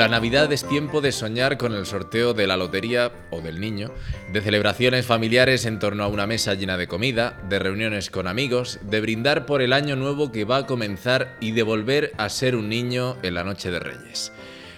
La Navidad es tiempo de soñar con el sorteo de la lotería o del niño, de celebraciones familiares en torno a una mesa llena de comida, de reuniones con amigos, de brindar por el año nuevo que va a comenzar y de volver a ser un niño en la noche de Reyes.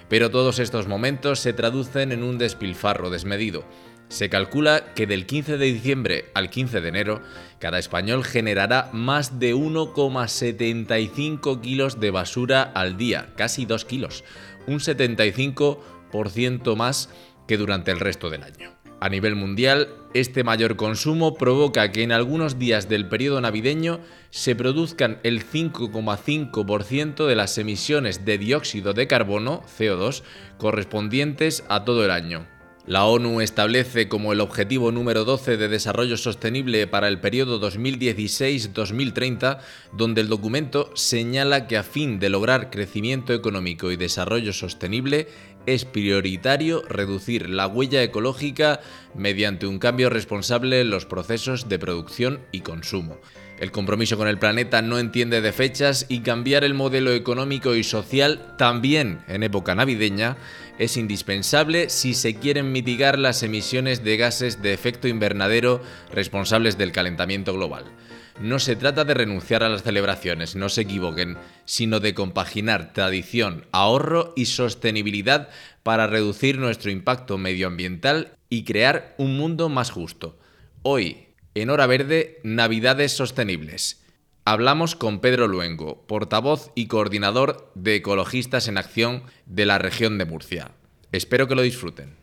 Pero todos estos momentos se traducen en un despilfarro desmedido. Se calcula que del 15 de diciembre al 15 de enero, cada español generará más de 1,75 kilos de basura al día, casi 2 kilos un 75% más que durante el resto del año. A nivel mundial, este mayor consumo provoca que en algunos días del periodo navideño se produzcan el 5,5% de las emisiones de dióxido de carbono, CO2, correspondientes a todo el año, la ONU establece como el objetivo número 12 de desarrollo sostenible para el periodo 2016-2030, donde el documento señala que a fin de lograr crecimiento económico y desarrollo sostenible es prioritario reducir la huella ecológica mediante un cambio responsable en los procesos de producción y consumo. El compromiso con el planeta no entiende de fechas y cambiar el modelo económico y social también en época navideña es indispensable si se quieren mitigar las emisiones de gases de efecto invernadero responsables del calentamiento global. No se trata de renunciar a las celebraciones, no se equivoquen, sino de compaginar tradición, ahorro y sostenibilidad para reducir nuestro impacto medioambiental y crear un mundo más justo. Hoy, en Hora Verde, Navidades Sostenibles. Hablamos con Pedro Luengo, portavoz y coordinador de Ecologistas en Acción de la región de Murcia. Espero que lo disfruten.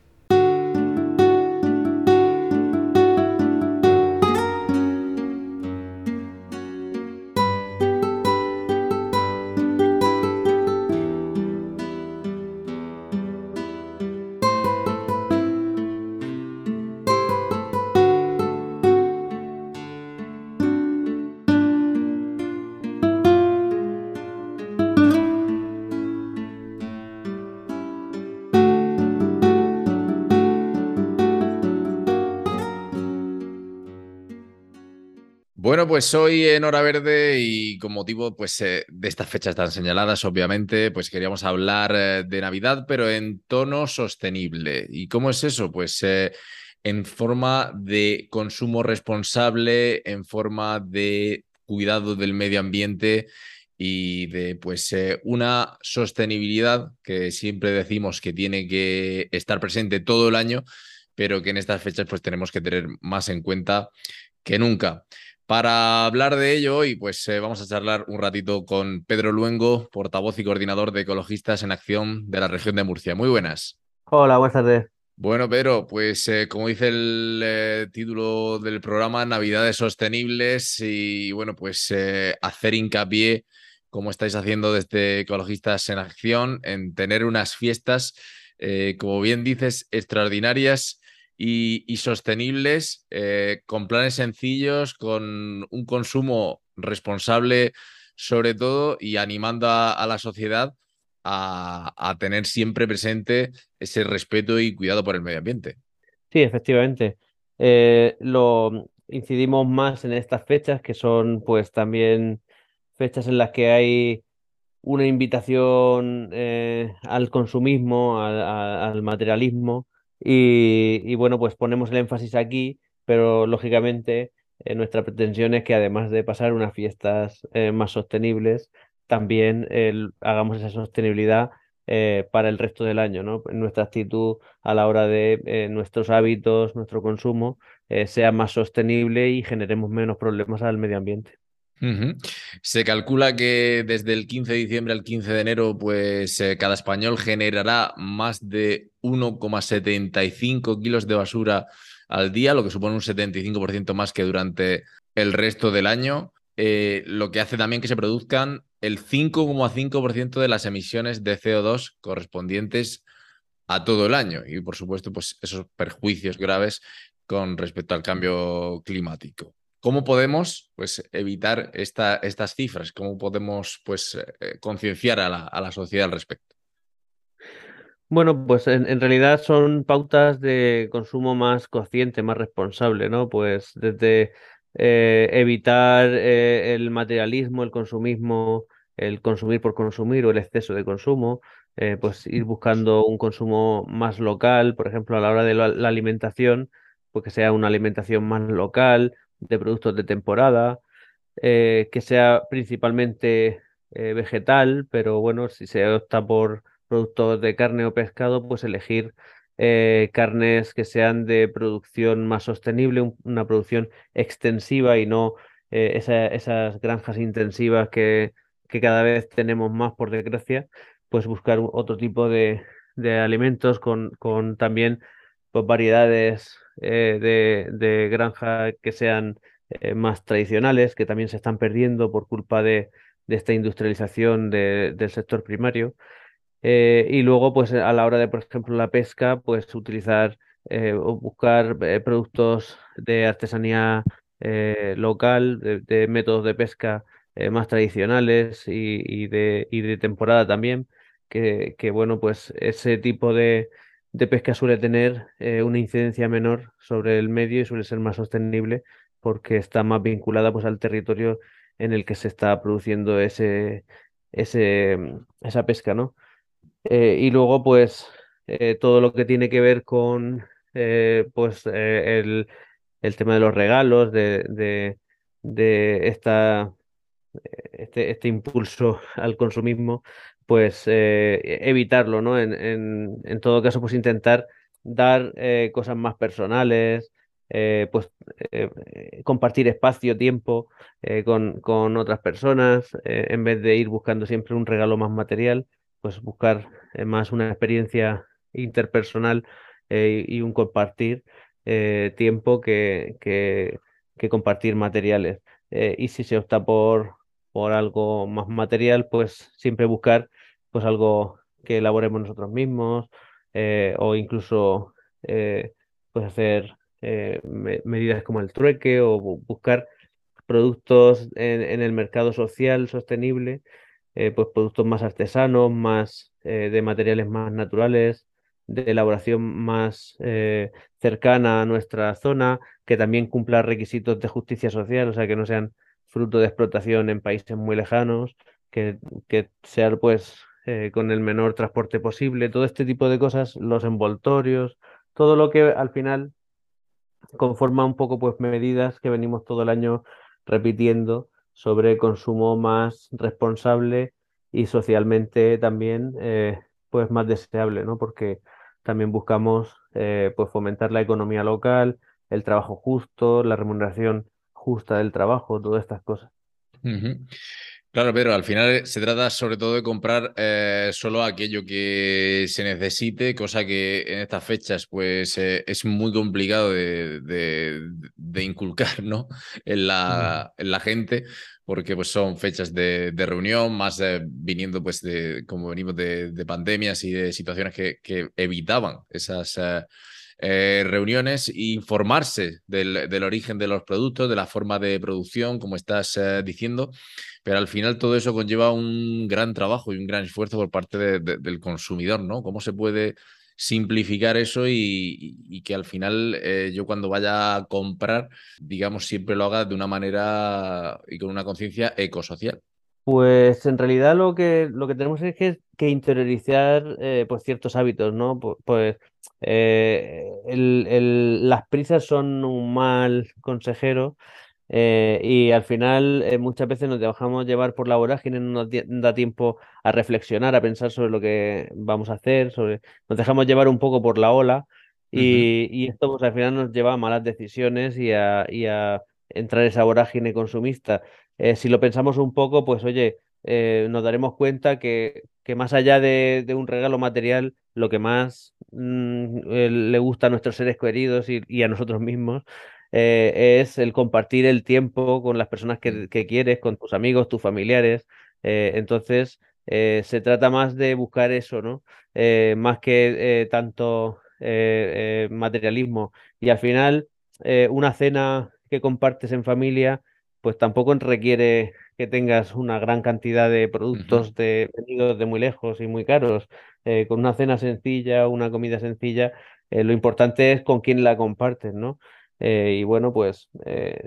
Pues hoy en Hora Verde y con motivo pues, eh, de estas fechas tan señaladas, obviamente, pues queríamos hablar eh, de Navidad, pero en tono sostenible. ¿Y cómo es eso? Pues eh, en forma de consumo responsable, en forma de cuidado del medio ambiente y de pues una sostenibilidad que siempre decimos que tiene que estar presente todo el año, pero que en estas fechas pues tenemos que tener más en cuenta que nunca. Para hablar de ello hoy, pues eh, vamos a charlar un ratito con Pedro Luengo, portavoz y coordinador de Ecologistas en Acción de la región de Murcia. Muy buenas. Hola, buenas tardes. Bueno, Pedro, pues eh, como dice el eh, título del programa, Navidades Sostenibles y bueno, pues hacer hincapié, como estáis haciendo desde Ecologistas en Acción, en tener unas fiestas, como bien dices, extraordinarias y, sostenibles, eh, con planes sencillos, con un consumo responsable sobre todo y animando a, la sociedad a, tener siempre presente ese respeto y cuidado por el medio ambiente. Sí, efectivamente. Eh, lo incidimos más en estas fechas que son pues también fechas en las que hay una invitación eh, al consumismo, al materialismo y, bueno, pues ponemos el énfasis aquí, pero lógicamente eh, nuestra pretensión es que además de pasar unas fiestas eh, más sostenibles, también hagamos esa sostenibilidad eh, para el resto del año, ¿no? Nuestra actitud a la hora de nuestros hábitos, nuestro consumo, sea más sostenible y generemos menos problemas al medio ambiente. Se calcula que desde el 15 de diciembre al 15 de enero, pues eh, cada español generará más de 1,75 kilos de basura al día, lo que supone un 75% más que durante el resto del año, eh, lo que hace también que se produzcan el 5,5% de las emisiones de CO2 correspondientes a todo el año y por supuesto pues esos perjuicios graves con respecto al cambio climático. ¿Cómo podemos pues, evitar esta, estas cifras? ¿Cómo podemos pues, eh, concienciar a la, sociedad al respecto? Bueno, pues en, realidad son pautas de consumo más consciente, más responsable, ¿no? Pues desde eh, evitar eh, el materialismo, el consumismo, el consumir por consumir o el exceso de consumo, pues ir buscando un consumo más local, por ejemplo, a la hora de la alimentación, pues que sea una alimentación más local, de productos de temporada, eh, que sea principalmente eh, vegetal, pero bueno, si se opta por productos de carne o pescado, pues elegir eh, carnes que sean de producción más sostenible, una producción extensiva y no esas granjas intensivas que, que, cada vez tenemos más, por desgracia, pues buscar otro tipo de, de alimentos con, con también pues, variedades eh, de, de, granja que sean eh, más tradicionales, que también se están perdiendo por culpa de, de esta industrialización del sector primario. Eh, y luego, pues a la hora de, por ejemplo, la pesca, pues utilizar o buscar productos de artesanía local, de, métodos de pesca más tradicionales y, y, de, y de temporada también, que, que bueno, pues ese tipo de, de pesca suele tener eh, una incidencia menor sobre el medio y suele ser más sostenible porque está más vinculada pues, al territorio en el que se está produciendo ese, ese, esa pesca, ¿no? Eh, y luego, pues, eh, todo lo que tiene que ver con pues, el, el, tema de los regalos, de, de, de esta, este, este impulso al consumismo, pues eh, evitarlo, ¿no? En, en, todo caso, pues intentar dar eh, cosas más personales, eh, pues compartir espacio, tiempo con, con, otras personas, en vez de ir buscando siempre un regalo más material, pues buscar más una experiencia interpersonal y un compartir tiempo que, que, que, compartir materiales. y si se opta por, por algo más material, pues siempre buscar pues algo que elaboremos nosotros mismos eh, o incluso eh, pues hacer eh, medidas como el trueque o buscar productos en, el mercado social sostenible, pues productos más artesanos, más de materiales más naturales, de elaboración más cercana a nuestra zona, que también cumpla requisitos de justicia social, o sea, que no sean fruto de explotación en países muy lejanos, que, que sean pues eh, con el menor transporte posible, todo este tipo de cosas, los envoltorios, todo lo que al final conforma un poco pues medidas que venimos todo el año repitiendo sobre consumo más responsable y socialmente también eh, pues más deseable, ¿no? Porque también buscamos eh, pues fomentar la economía local, el trabajo justo, la remuneración justa del trabajo, todas estas cosas. Claro, pero al final eh, se trata sobre todo de comprar eh, solo aquello que se necesite, cosa que en estas fechas pues eh, es muy complicado de, de, inculcar ¿no? en, la, en, la, gente, porque pues son fechas de, reunión, más viniendo pues de, como venimos de, pandemias y de situaciones que, que evitaban esas eh, reuniones e informarse del, origen de los productos, de la forma de producción, como estás eh, diciendo, pero al final todo eso conlleva un gran trabajo y un gran esfuerzo por parte del consumidor, ¿no? ¿Cómo se puede simplificar eso y, que al final eh, yo cuando vaya a comprar, digamos, siempre lo haga de una manera y con una conciencia ecosocial? Pues en realidad lo que, lo que tenemos es que, interiorizar eh, pues ciertos hábitos, ¿no? Pues eh, las prisas son un mal consejero eh, y al final muchas veces nos dejamos llevar por la vorágine, no nos da tiempo a reflexionar, a pensar sobre lo que vamos a hacer, sobre... nos dejamos llevar un poco por la ola y, y esto pues al final nos lleva a malas decisiones y a, y a entrar esa vorágine consumista. Si lo pensamos un poco, pues oye, nos daremos cuenta que, que más allá de, un regalo material, lo que más mm, le gusta a nuestros seres queridos y, a nosotros mismos es el compartir el tiempo con las personas que, que quieres, con tus amigos, tus familiares. entonces, eh, se trata más de buscar eso, ¿no? Eh, más que eh, tanto materialismo. Y al final, una cena que compartes en familia, pues tampoco requiere que tengas una gran cantidad de productos de, venidos de muy lejos y muy caros. con una cena sencilla, una comida sencilla, lo importante es con quién la compartes, ¿no? Y bueno, pues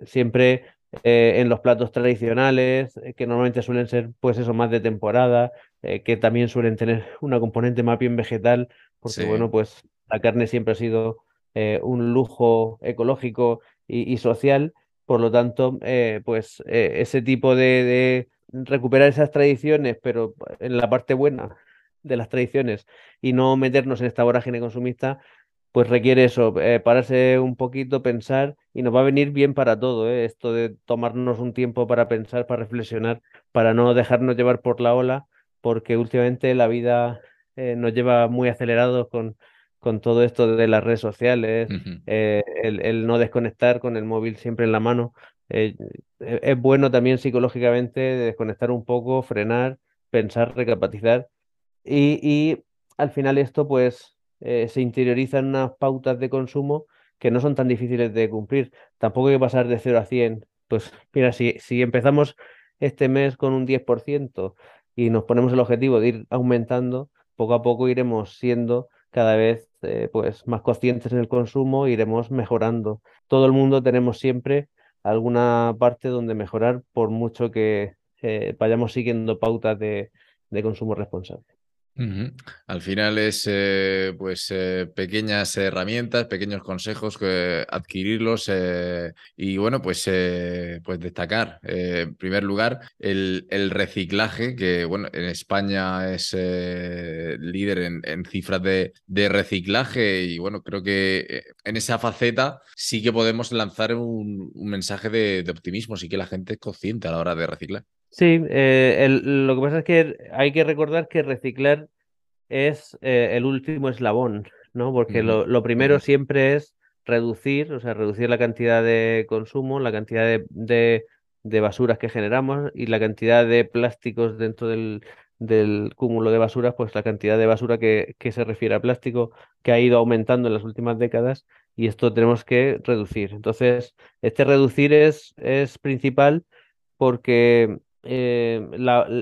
siempre eh, en los platos tradicionales, eh, que normalmente suelen ser, pues eso, más de temporada, eh, que también suelen tener una componente más bien vegetal, porque bueno, pues la carne siempre ha sido un lujo ecológico y, social, por lo tanto, pues ese tipo de, de recuperar esas tradiciones, pero en la parte buena de las tradiciones y no meternos en esta vorágine consumista, pues requiere eso, eh, pararse un poquito, pensar, y nos va a venir bien para todo, ¿eh? esto de tomarnos un tiempo para pensar, para reflexionar, para no dejarnos llevar por la ola, porque últimamente la vida eh, nos lleva muy acelerados con, con todo esto de las redes sociales, el, no desconectar con el móvil siempre en la mano. E, es bueno también psicológicamente desconectar un poco, frenar, pensar, recapacizar, y, y al final esto pues eh, se interiorizan unas pautas de consumo que no son tan difíciles de cumplir. Tampoco hay que pasar de 0 a 100. Pues mira, si, si empezamos este mes con un 10% y nos ponemos el objetivo de ir aumentando, poco a poco iremos siendo cada vez eh, pues, más conscientes en el consumo, iremos mejorando. Todo el mundo tenemos siempre alguna parte donde mejorar, por mucho que eh, vayamos siguiendo pautas de consumo responsable. Al final es eh, pues eh, pequeñas herramientas, pequeños consejos adquirirlos eh, y bueno pues pues destacar en primer lugar el, reciclaje que bueno en España es líder en, cifras de, reciclaje y bueno creo que en esa faceta sí que podemos lanzar un, mensaje de, optimismo sí que la gente es consciente a la hora de reciclar. Sí, eh, lo que pasa es que hay que recordar que reciclar es eh, el último eslabón, ¿no? Porque lo, primero siempre es reducir, o sea, reducir la cantidad de consumo, la cantidad de, basuras que generamos y la cantidad de plásticos dentro del, cúmulo de basuras, pues la cantidad de basura que, que, se refiere a plástico que ha ido aumentando en las últimas décadas y esto tenemos que reducir. Entonces, este reducir es, es principal porque eh,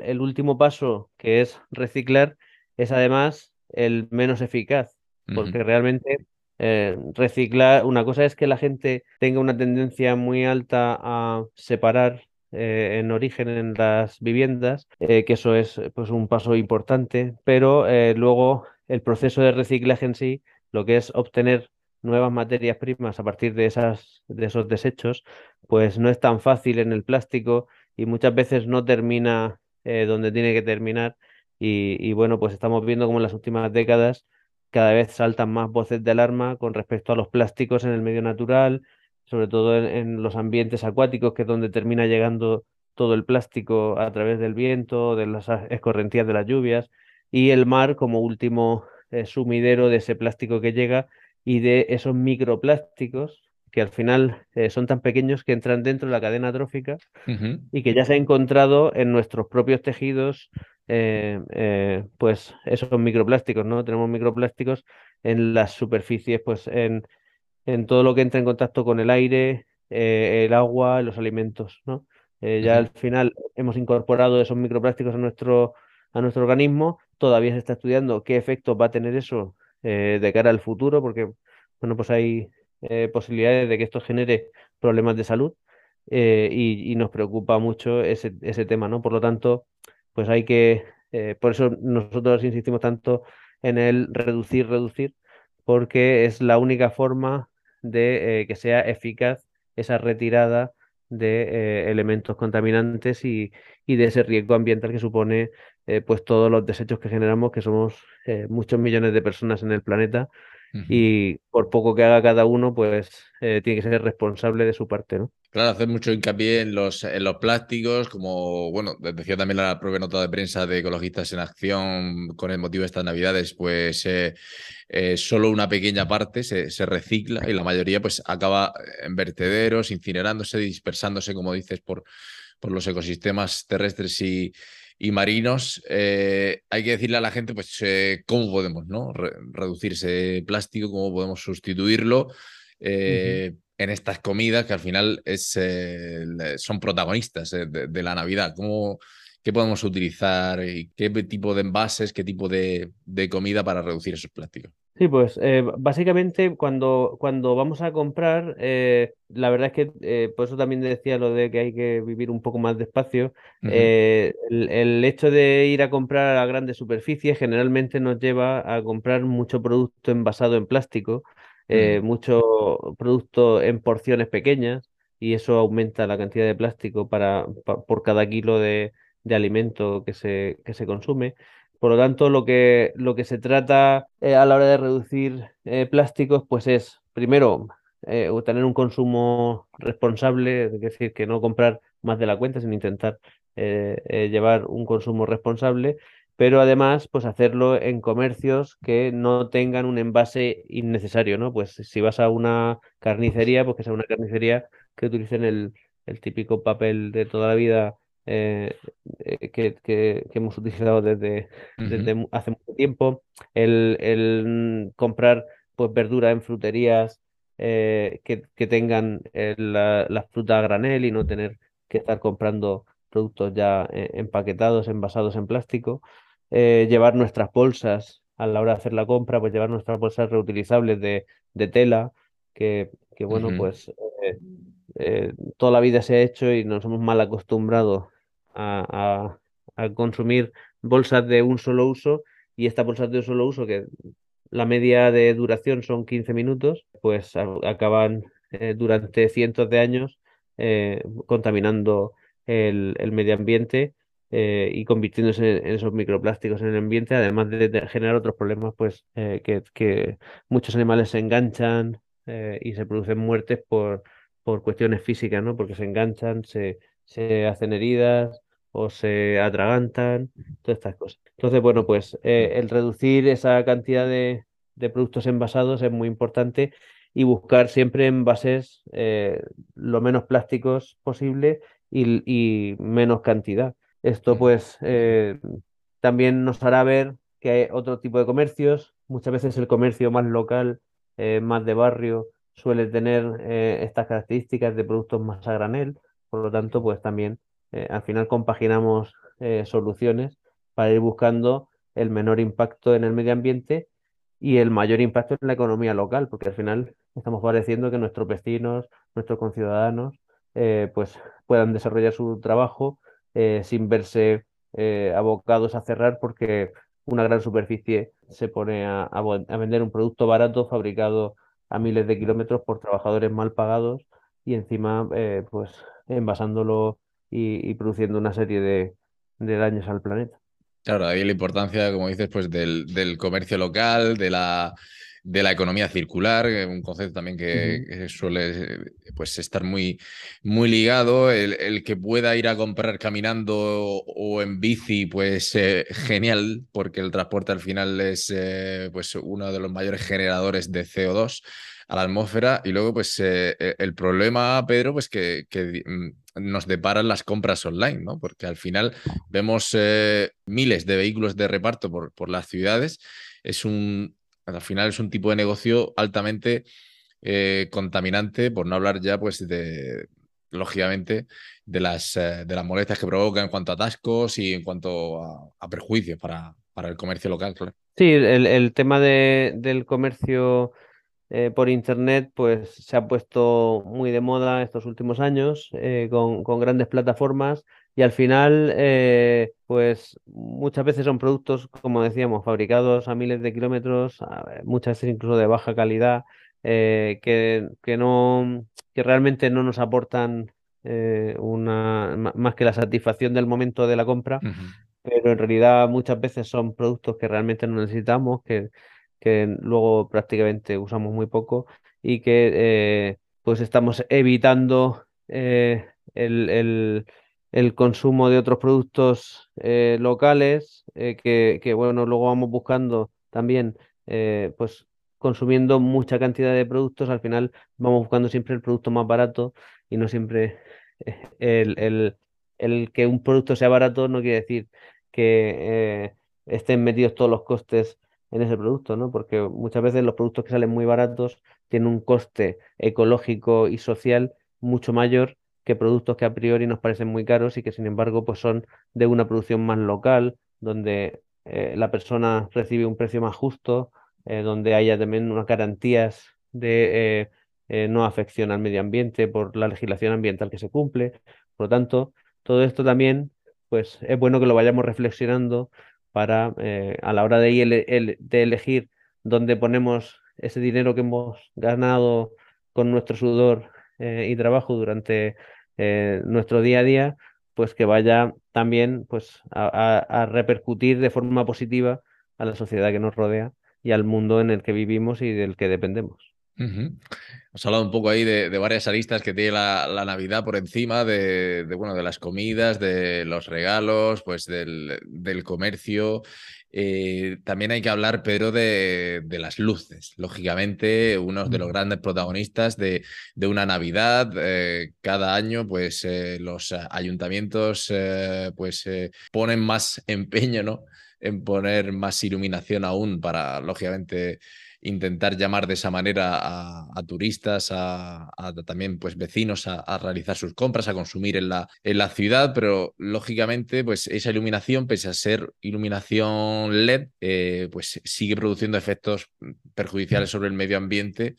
el último paso, que es reciclar, es además el menos eficaz, porque realmente eh, reciclar, una cosa es que la gente tenga una tendencia muy alta a separar eh, en origen en las viviendas, que eso es pues, un paso importante, pero luego el proceso de reciclaje en sí, lo que es obtener nuevas materias primas a partir de, esas, de esos desechos, pues no es tan fácil en el plástico y muchas veces no termina eh, donde tiene que terminar. Y, bueno, pues estamos viendo como en las últimas décadas cada vez saltan más voces de alarma con respecto a los plásticos en el medio natural, sobre todo en, los ambientes acuáticos, que es donde termina llegando todo el plástico a través del viento, de las escorrentías de las lluvias, y el mar como último eh, sumidero de ese plástico que llega y de esos microplásticos que al final eh, son tan pequeños que entran dentro de la cadena trófica y que ya se ha encontrado en nuestros propios tejidos, eh, eh, pues esos microplásticos, ¿no? Tenemos microplásticos en las superficies, pues en, en todo lo que entra en contacto con el aire, el agua, los alimentos, ¿no? Ya al final hemos incorporado esos microplásticos a nuestro, a nuestro organismo, todavía se está estudiando qué efecto va a tener eso de cara al futuro, porque, bueno, pues hay eh, posibilidades de que esto genere problemas de salud eh, y, nos preocupa mucho ese, ese, tema, ¿no? Por lo tanto, pues hay que, eh, por eso nosotros insistimos tanto en el reducir, reducir, porque es la única forma de que sea eficaz esa retirada de elementos contaminantes y, y, de ese riesgo ambiental que supone pues todos los desechos que generamos, que somos muchos millones de personas en el planeta y por poco que haga cada uno, pues eh, tiene que ser responsable de su parte, ¿no? Claro, hacer mucho hincapié en los, en los plásticos, como, bueno, decía también la propia nota de prensa de Ecologistas en Acción con el motivo de estas Navidades, pues eh, eh, solo una pequeña parte se, se, recicla y la mayoría pues acaba en vertederos, incinerándose, dispersándose, como dices, por, por los ecosistemas terrestres y, y marinos. Eh, hay que decirle a la gente pues cómo podemos ¿no? reducir ese plástico, cómo podemos sustituirlo en estas comidas que al final es, eh, son protagonistas eh, de, la Navidad. ¿Cómo, ¿Qué podemos utilizar y qué tipo de envases, qué tipo de, comida para reducir esos plásticos? Sí, pues eh, básicamente cuando, cuando vamos a comprar, la verdad es que por eso también decía lo de que hay que vivir un poco más despacio. el, el, hecho de ir a comprar a grandes superficies generalmente nos lleva a comprar mucho producto envasado en plástico eh, mucho producto en porciones pequeñas y eso aumenta la cantidad de plástico para, por cada kilo de, alimento que se, que se consume. Por lo tanto, lo que, lo que se trata eh, a la hora de reducir eh, plásticos, pues es, primero, tener un consumo responsable, es decir, que no comprar más de la cuenta, sino intentar llevar un consumo responsable pero además, pues hacerlo en comercios que no tengan un envase innecesario, ¿no? Pues si vas a una carnicería, pues que sea una carnicería que utilicen el, típico papel de toda la vida eh, eh, que, hemos utilizado desde, hace mucho tiempo, el, comprar pues verdura en fruterías eh, que, tengan la, la, fruta a granel y no tener que estar comprando productos ya empaquetados, envasados en plástico. Eh, llevar nuestras bolsas a la hora de hacer la compra, pues llevar nuestras bolsas reutilizables de, tela, que, que bueno, pues eh, eh, toda la vida se ha hecho y nos hemos mal acostumbrado a, consumir bolsas de un solo uso y estas bolsas de un solo uso, que la media de duración son 15 minutos, pues acaban durante cientos de años contaminando el, medio ambiente eh, y convirtiéndose en, esos microplásticos en el ambiente, además de, generar otros problemas, pues eh, que, muchos animales se enganchan eh, y se producen muertes por, por cuestiones físicas, ¿no? Porque se enganchan, se, se hacen heridas o se atragantan, todas estas cosas. Entonces, bueno, pues el reducir esa cantidad de, de, productos envasados es muy importante y buscar siempre envases lo menos plásticos posible y, y menos cantidad. Esto pues eh, también nos hará ver que hay otro tipo de comercios. Muchas veces el comercio más local, eh, más de barrio, suele tener eh, estas características de productos más a granel. Por lo tanto, pues también al final compaginamos soluciones para ir buscando el menor impacto en el medio ambiente y el mayor impacto en la economía local, porque al final estamos favoreciendo que nuestros vecinos, nuestros conciudadanos, pues puedan desarrollar su trabajo eh, sin verse eh, abocados a cerrar porque una gran superficie se pone a, vender un producto barato fabricado a miles de kilómetros por trabajadores mal pagados y encima eh, pues envasándolo y, produciendo una serie de, daños al planeta. Claro, ahí la importancia, como dices, pues del comercio local, de la de la economía circular, eh, un concepto también que, suele pues, estar muy, muy ligado. El, que pueda ir a comprar caminando o en bici, pues eh, genial, porque el transporte al final es eh, pues, uno de los mayores generadores de CO2 a la atmósfera. Y luego, pues el problema, Pedro, pues que, que mm, nos deparan las compras online, ¿no? Porque al final vemos miles de vehículos de reparto por, por las ciudades. Es un, al final es un tipo de negocio altamente eh, contaminante, por no hablar ya, pues, de, lógicamente, de las, eh, de las molestias que provoca en cuanto a atascos y en cuanto a, perjuicios para, para, el comercio local, Sí, el, tema del comercio eh, por Internet, pues se ha puesto muy de moda estos últimos años, con, con grandes plataformas y al final, eh, pues muchas veces son productos, como decíamos, fabricados a miles de kilómetros, muchas veces incluso de baja calidad, eh, que, que, no, que realmente no nos aportan eh, una, más que la satisfacción del momento de la compra, pero en realidad muchas veces son productos que realmente no necesitamos, que, que luego prácticamente usamos muy poco y que eh, pues estamos evitando eh, el, el, consumo de otros productos eh, locales que, que, bueno, luego vamos buscando también pues consumiendo mucha cantidad de productos, al final vamos buscando siempre el producto más barato y no siempre el, el, el que un producto sea barato no quiere decir que estén metidos todos los costes en ese producto, ¿no? Porque muchas veces los productos que salen muy baratos tienen un coste ecológico y social mucho mayor que productos que a priori nos parecen muy caros y que sin embargo pues son de una producción más local, donde eh, la persona recibe un precio más justo, eh, donde haya también unas garantías de eh, no afección al medio ambiente por la legislación ambiental que se cumple. Por lo tanto, todo esto también pues es bueno que lo vayamos reflexionando para a la hora de elegir dónde ponemos ese dinero que hemos ganado con nuestro sudor eh, y trabajo durante eh, nuestro día a día, pues que vaya también pues, a, repercutir de forma positiva a la sociedad que nos rodea y al mundo en el que vivimos y del que dependemos. Hemos hablado un poco ahí de, varias aristas que tiene la, Navidad por encima, de, bueno, de las comidas, de los regalos, pues del, comercio. Eh, también hay que hablar, Pedro, de, las luces. Lógicamente, uno de los grandes protagonistas de, una Navidad. Eh, cada año, pues eh, los ayuntamientos pues, ponen más empeño ¿no? en poner más iluminación aún para, lógicamente, intentar llamar de esa manera a, turistas, a, también pues vecinos a, realizar sus compras, a consumir en la, en la ciudad, pero lógicamente pues esa iluminación, pese a ser iluminación LED, eh, pues sigue produciendo efectos perjudiciales sobre el medio ambiente,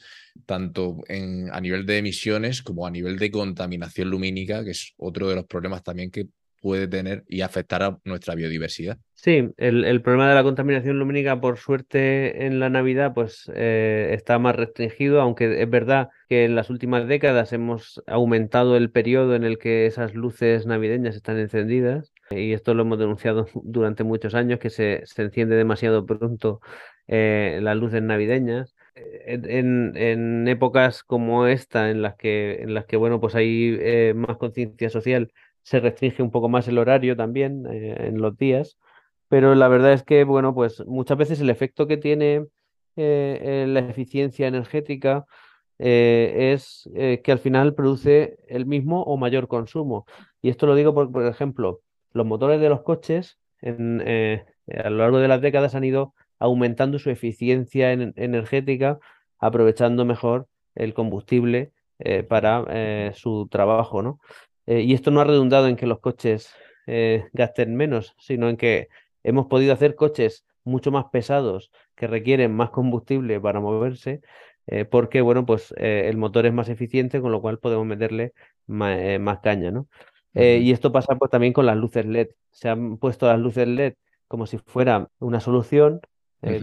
tanto en, a nivel de emisiones como a nivel de contaminación lumínica, que es otro de los problemas también que puede tener y afectar a nuestra biodiversidad. Sí, el, problema de la contaminación lumínica, por suerte, en la Navidad, pues eh, está más restringido, aunque es verdad que en las últimas décadas hemos aumentado el periodo en el que esas luces navideñas están encendidas, y esto lo hemos denunciado durante muchos años, que se, se enciende demasiado pronto eh, las luces navideñas. En, en, épocas como esta, en las que, en las que bueno, pues hay eh, más conciencia social, se restringe un poco más el horario también eh, en los días, pero la verdad es que, bueno, pues muchas veces el efecto que tiene eh, la eficiencia energética eh, es que al final produce el mismo o mayor consumo. Y esto lo digo porque, por ejemplo, los motores de los coches en, a lo largo de las décadas han ido aumentando su eficiencia energética, aprovechando mejor el combustible para su trabajo, ¿no? Eh, y esto no ha redundado en que los coches eh, gasten menos, sino en que hemos podido hacer coches mucho más pesados que requieren más combustible para moverse, eh, porque bueno, pues el motor es más eficiente, con lo cual podemos meterle más, caña, ¿no? y esto pasa pues, también con las luces LED. Se han puesto las luces LED como si fuera una solución,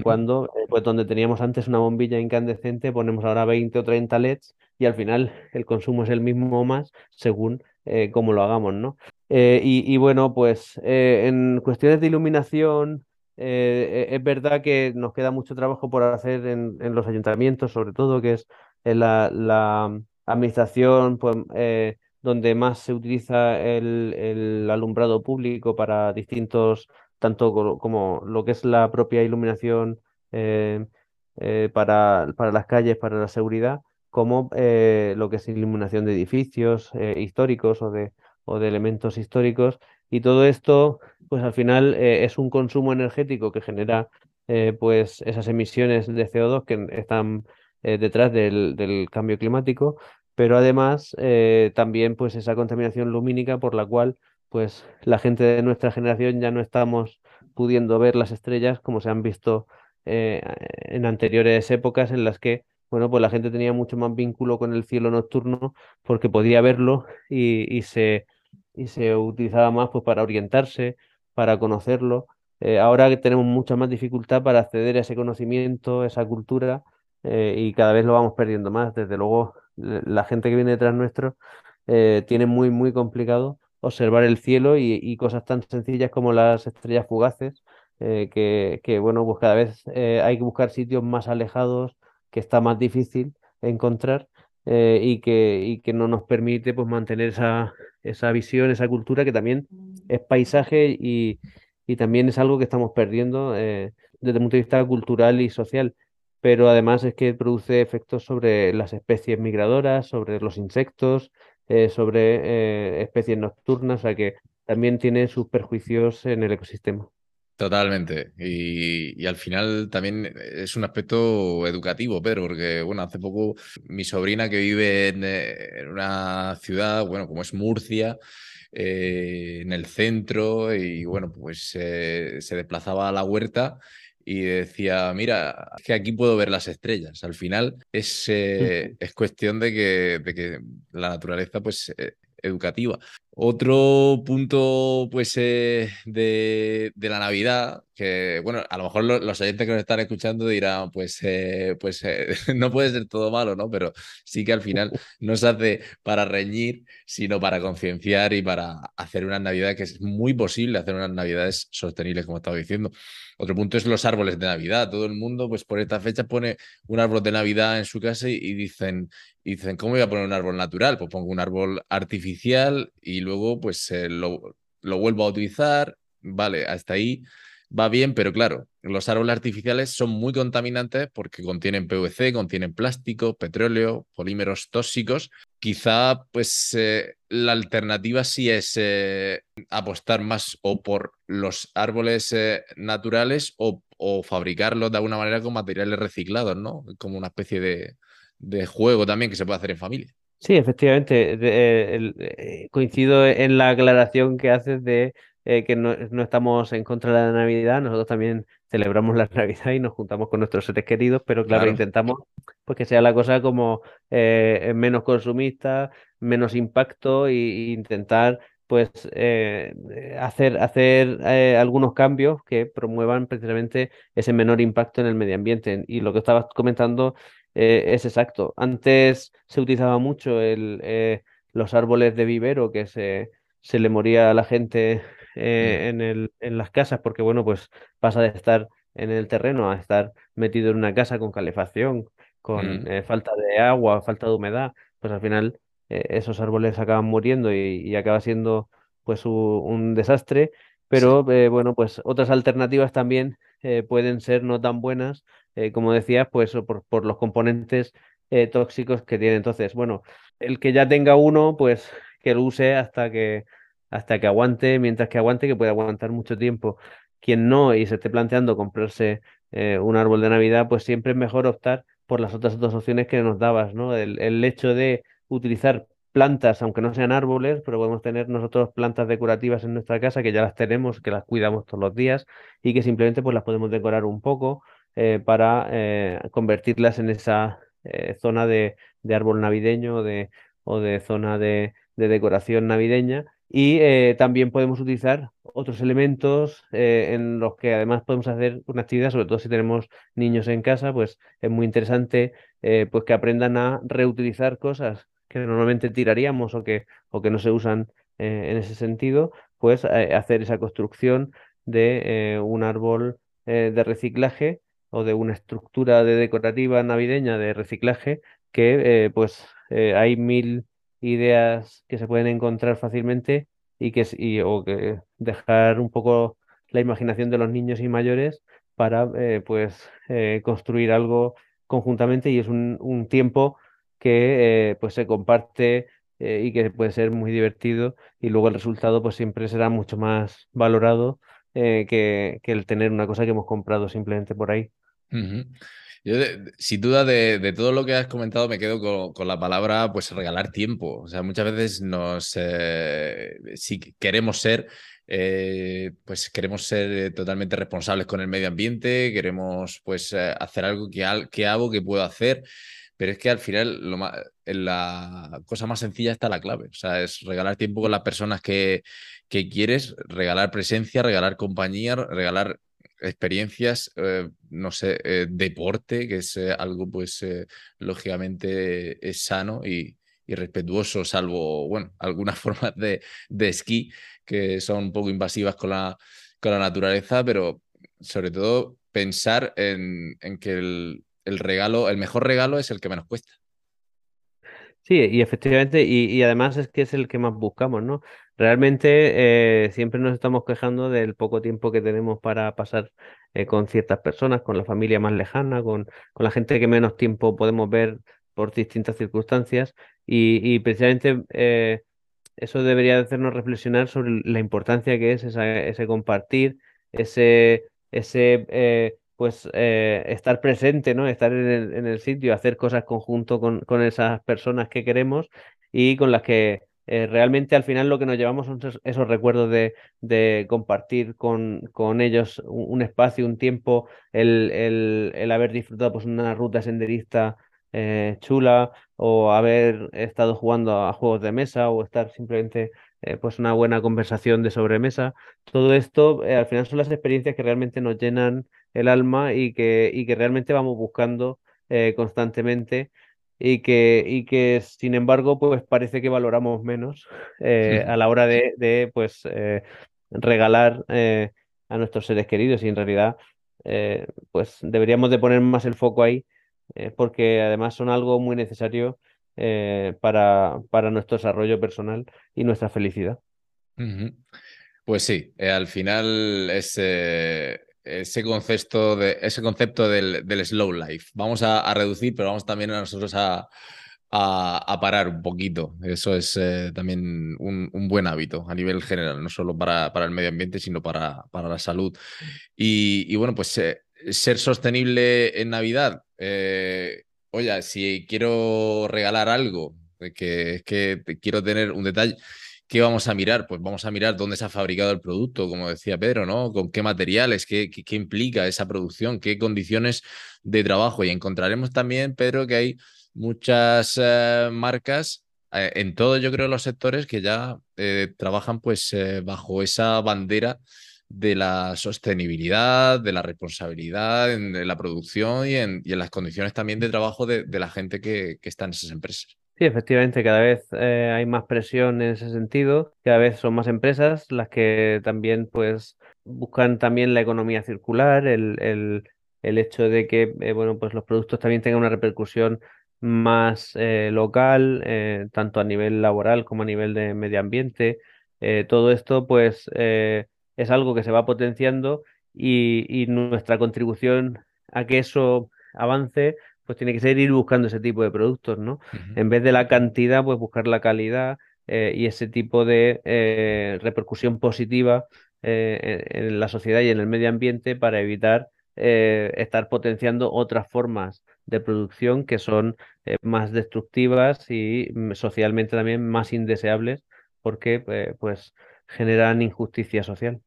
cuando pues donde teníamos antes una bombilla incandescente, ponemos ahora 20 o 30 LEDs y al final el consumo es el mismo o más según eh, como lo hagamos, ¿no? Eh, y, bueno, pues eh, en cuestiones de iluminación, es verdad que nos queda mucho trabajo por hacer en, los ayuntamientos, sobre todo, que es la, administración, pues, donde más se utiliza el, alumbrado público para distintos, tanto como, lo que es la propia iluminación para las calles, para la seguridad, como eh, lo que es iluminación de edificios eh, históricos o de, o de elementos históricos. Y todo esto, pues al final eh, es un consumo energético que genera pues esas emisiones de CO2 que están detrás del, del, cambio climático, pero además también pues esa contaminación lumínica por la cual pues la gente de nuestra generación ya no estamos pudiendo ver las estrellas como se han visto en anteriores épocas en las que bueno, pues la gente tenía mucho más vínculo con el cielo nocturno porque podía verlo y, se, y se utilizaba más pues, para orientarse, para conocerlo. Eh, ahora que tenemos mucha más dificultad para acceder a ese conocimiento, esa cultura, eh, y cada vez lo vamos perdiendo más. Desde luego, la gente que viene detrás nuestro eh, tiene muy, muy complicado observar el cielo y, y, cosas tan sencillas como las estrellas fugaces que, que, bueno, pues cada vez hay que buscar sitios más alejados, que está más difícil encontrar y, que, y que no nos permite pues mantener esa, esa visión, esa cultura que también es paisaje y, y también es algo que estamos perdiendo desde el punto de vista cultural y social pero además es que produce efectos sobre las especies migradoras, sobre los insectos, eh, sobre eh, especies nocturnas, o sea que también tiene sus perjuicios en el ecosistema. Totalmente. Y, al final también es un aspecto educativo, Pedro, porque bueno, hace poco mi sobrina que vive en, eh, una ciudad, bueno, como es Murcia, en el centro, y bueno, pues se desplazaba a la huerta y decía, mira, que aquí puedo ver las estrellas. Al final es, eh, es cuestión de que, de que, la naturaleza pues eh, educativa. Otro punto, pues, eh, de, la Navidad, que, bueno, a lo mejor los oyentes que nos están escuchando dirán, pues, eh, pues eh, no puede ser todo malo, ¿no? Pero sí que al final no se hace para reñir, sino para concienciar y para hacer una Navidad que es muy posible hacer unas Navidades sostenibles, como estaba diciendo. Otro punto es los árboles de Navidad. Todo el mundo, pues, por esta fecha pone un árbol de Navidad en su casa y, y dicen, y dicen, ¿cómo voy a poner un árbol natural? Pues pongo un árbol artificial y luego pues eh, lo, lo vuelvo a utilizar. Vale, hasta ahí va bien, pero claro, los árboles artificiales son muy contaminantes porque contienen PVC, contienen plástico, petróleo, polímeros tóxicos. Quizá pues eh, la alternativa sí es eh, apostar más o por los árboles naturales o, o, fabricarlos de alguna manera con materiales reciclados, ¿no? Como una especie de, de juego también que se puede hacer en familia. Sí, efectivamente, eh, eh, coincido en la aclaración que haces de eh, que no, estamos en contra de la Navidad, nosotros también celebramos la Navidad y nos juntamos con nuestros seres queridos, pero claro, intentamos pues, que sea la cosa como menos consumista, menos impacto e intentar pues hacer, hacer algunos cambios que promuevan precisamente ese menor impacto en el medio ambiente. Y lo que estabas comentando eh, es exacto. Antes se utilizaba mucho el, eh, los árboles de vivero que se, se le moría a la gente eh, mm. en, el, en las casas porque, bueno, pues pasa de estar en el terreno a estar metido en una casa con calefacción, con mm. falta de agua, falta de humedad, pues al final esos árboles acaban muriendo y, acaba siendo pues un, desastre. Pero bueno, pues otras alternativas también pueden ser no tan buenas eh, como decías, pues por, por los componentes eh, tóxicos que tiene. Entonces, bueno, el que ya tenga uno, pues que lo use hasta que, hasta que aguante, mientras que aguante, que puede aguantar mucho tiempo. Quien no y se esté planteando comprarse eh, un árbol de Navidad, pues siempre es mejor optar por las otras dos opciones que nos dabas, ¿no? El, el hecho de utilizar plantas, aunque no sean árboles, pero podemos tener nosotros plantas decorativas en nuestra casa que ya las tenemos, que las cuidamos todos los días y que simplemente pues las podemos decorar un poco eh, para eh, convertirlas en esa eh, zona de, árbol navideño de, o de zona de, decoración navideña. Y también podemos utilizar otros elementos en los que además podemos hacer una actividad, sobre todo si tenemos niños en casa, pues es muy interesante pues que aprendan a reutilizar cosas que normalmente tiraríamos o que, o que no se usan en ese sentido, pues hacer esa construcción de un árbol de reciclaje o de una estructura de decorativa navideña de reciclaje que eh, pues eh, hay mil ideas que se pueden encontrar fácilmente y que y, o que dejar un poco la imaginación de los niños y mayores para eh, pues construir algo conjuntamente y es un, un tiempo que pues se comparte y que puede ser muy divertido y luego el resultado pues siempre será mucho más valorado que, que el tener una cosa que hemos comprado simplemente por ahí. Yo, sin duda, de, todo lo que has comentado, me quedo con, la palabra, pues, regalar tiempo. O sea, muchas veces nos, eh, si queremos ser, eh, pues, queremos ser totalmente responsables con el medio ambiente, queremos, pues, eh, hacer algo que, que hago, que puedo hacer. Pero es que al final lo en la cosa más sencilla está la clave. O sea, es regalar tiempo con las personas que, que quieres, regalar presencia, regalar compañía, regalar experiencias, eh, no sé, eh, deporte, que es eh, algo pues lógicamente es sano y, respetuoso, salvo, bueno, algunas formas de, de, esquí que son un poco invasivas con la, con la naturaleza, pero sobre todo pensar en, que el, regalo, el mejor regalo es el que menos cuesta. Sí, y efectivamente, y, además es que es el que más buscamos, ¿no? Realmente eh, siempre nos estamos quejando del poco tiempo que tenemos para pasar eh, con ciertas personas, con la familia más lejana, con, con la gente que menos tiempo podemos ver por distintas circunstancias, y, precisamente eh, eso debería hacernos reflexionar sobre la importancia que es ese compartir, ese, ese pues eh, estar presente, ¿no? Estar en el, en el, sitio, hacer cosas conjunto con, con, esas personas que queremos y con las que eh, realmente al final lo que nos llevamos son esos, recuerdos de, de compartir con, con, ellos un, espacio, un tiempo, el, el, el, haber disfrutado pues, una ruta senderista eh, chula o haber estado jugando a juegos de mesa o estar simplemente pues una buena conversación de sobremesa. Todo esto al final son las experiencias que realmente nos llenan el alma y que, y que realmente vamos buscando eh, constantemente y que, y que sin embargo pues parece que valoramos menos eh, a la hora de, de pues eh, regalar a nuestros seres queridos y en realidad pues deberíamos de poner más el foco ahí porque además son algo muy necesario para, para nuestro desarrollo personal y nuestra felicidad. Pues sí, al final es, ese concepto, de, ese concepto del, slow life. Vamos a, reducir, pero vamos también a nosotros a, a, parar un poquito. Eso es eh, también un, buen hábito a nivel general, no solo para, para el medio ambiente, sino para, para la salud. Y, bueno, pues eh, ser sostenible en Navidad. Eh, oye, si quiero regalar algo, que es que quiero tener un detalle ¿Qué vamos a mirar? Pues vamos a mirar dónde se ha fabricado el producto, como decía Pedro, ¿no? Con qué materiales, qué, implica esa producción, qué condiciones de trabajo. Y encontraremos también, Pedro, que hay muchas eh, marcas eh, en todos, yo creo, los sectores que ya eh, trabajan pues bajo esa bandera de la sostenibilidad, de la responsabilidad en, la producción y en, las condiciones también de trabajo de, la gente que está en esas empresas. Sí, efectivamente, cada vez eh, hay más presión en ese sentido, cada vez son más empresas las que también pues buscan también la economía circular, el, el, el hecho de que eh, bueno, pues los productos también tengan una repercusión más eh, local, tanto a nivel laboral como a nivel de medio ambiente. todo esto pues es algo que se va potenciando y, y nuestra contribución a que eso avance pues tiene que ser ir buscando ese tipo de productos, ¿no? En vez de la cantidad, pues buscar la calidad eh, y ese tipo de eh, repercusión positiva eh, en, la sociedad y en el medio ambiente para evitar estar potenciando otras formas de producción que son más destructivas y mm, socialmente también más indeseables porque pues generan injusticia social.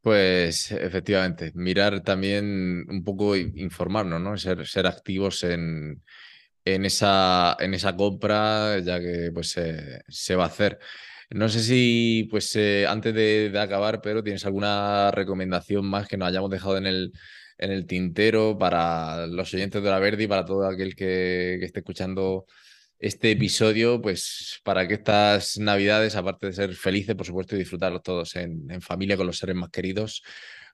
Pues efectivamente, mirar también un poco, informarnos, ¿no? Ser, ser activos en, en, esa, en esa compra, ya que pues se va a hacer. No sé si, pues eh, antes de, acabar, Pedro, ¿tienes alguna recomendación más que nos hayamos dejado en el, en el tintero para los oyentes de la Verdi para todo aquel que, que esté escuchando este episodio, pues para que estas navidades, aparte de ser felices, por supuesto, y disfrutarlos todos en, familia con los seres más queridos,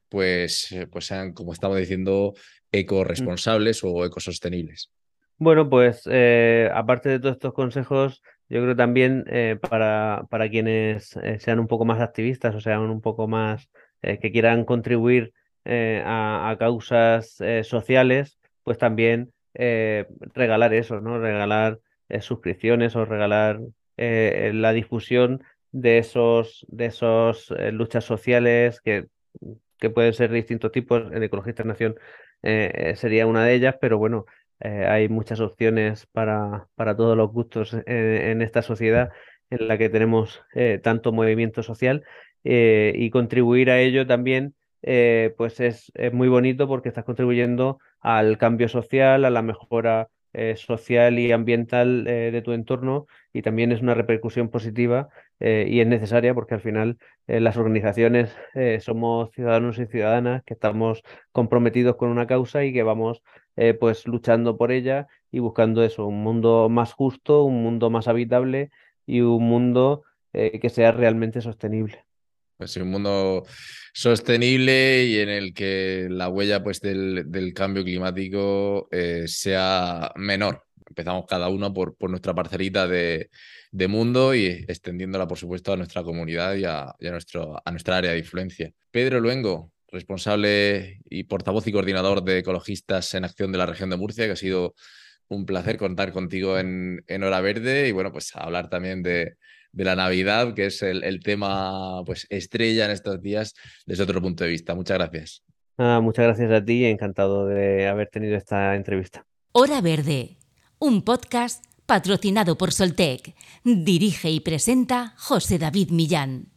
pues, eh, pues sean, como estamos diciendo, eco-responsables o ecosostenibles. Bueno, pues eh, aparte de todos estos consejos, yo creo también eh, para, para quienes sean un poco más activistas o sean un poco más que quieran contribuir a, a, causas sociales, pues también regalar eso, ¿no? Regalar eh, suscripciones o regalar eh, la difusión de esos, de esos eh, luchas sociales que, que pueden ser de distintos tipos. En Ecologista Nación sería una de ellas, pero bueno, hay muchas opciones para, para todos los gustos en, esta sociedad en la que tenemos tanto movimiento social y contribuir a ello también pues es, es, muy bonito porque estás contribuyendo al cambio social, a la mejora eh, social y ambiental eh, de tu entorno y también es una repercusión positiva eh, y es necesaria porque al final las organizaciones somos ciudadanos y ciudadanas que estamos comprometidos con una causa y que vamos pues luchando por ella y buscando eso, un mundo más justo, un mundo más habitable y un mundo que sea realmente sostenible. Pues un mundo sostenible y en el que la huella pues, del, cambio climático eh, sea menor. Empezamos cada uno por, por nuestra parcelita de, de, mundo y extendiéndola, por supuesto, a nuestra comunidad y, a, nuestro, a nuestra área de influencia. Pedro Luengo, responsable y portavoz y coordinador de Ecologistas en Acción de la región de Murcia, que ha sido un placer contar contigo en, en Hora Verde y bueno, pues hablar también de, de la Navidad, que es el, tema pues, estrella en estos días desde otro punto de vista. Muchas gracias. muchas gracias a ti, encantado de haber tenido esta entrevista. Hora Verde, un podcast patrocinado por Soltec. Dirige y presenta José David Millán.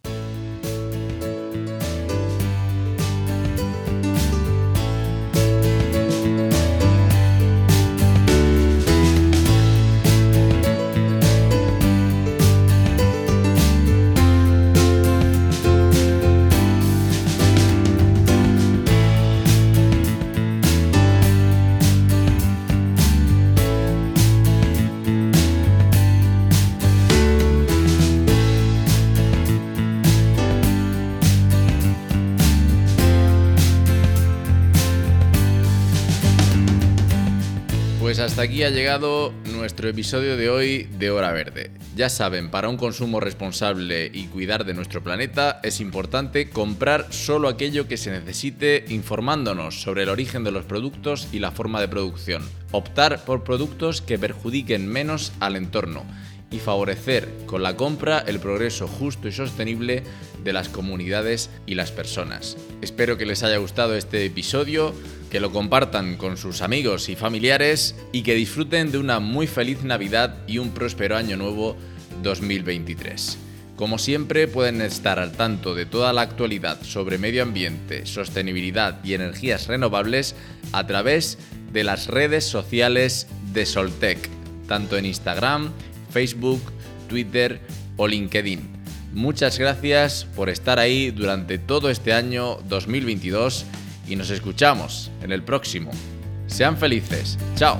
Aquí ha llegado nuestro episodio de hoy de Hora Verde. Ya saben, para un consumo responsable y cuidar de nuestro planeta es importante comprar solo aquello que se necesite informándonos sobre el origen de los productos y la forma de producción. Optar por productos que perjudiquen menos al entorno y favorecer con la compra el progreso justo y sostenible de las comunidades y las personas. Espero que les haya gustado este episodio que lo compartan con sus amigos y familiares y que disfruten de una muy feliz Navidad y un próspero año nuevo 2023. Como siempre pueden estar al tanto de toda la actualidad sobre medio ambiente, sostenibilidad y energías renovables a través de las redes sociales de Soltec, tanto en Instagram, Facebook, Twitter o LinkedIn. Muchas gracias por estar ahí durante todo este año 2022 y nos escuchamos en el próximo. Sean felices. Chao.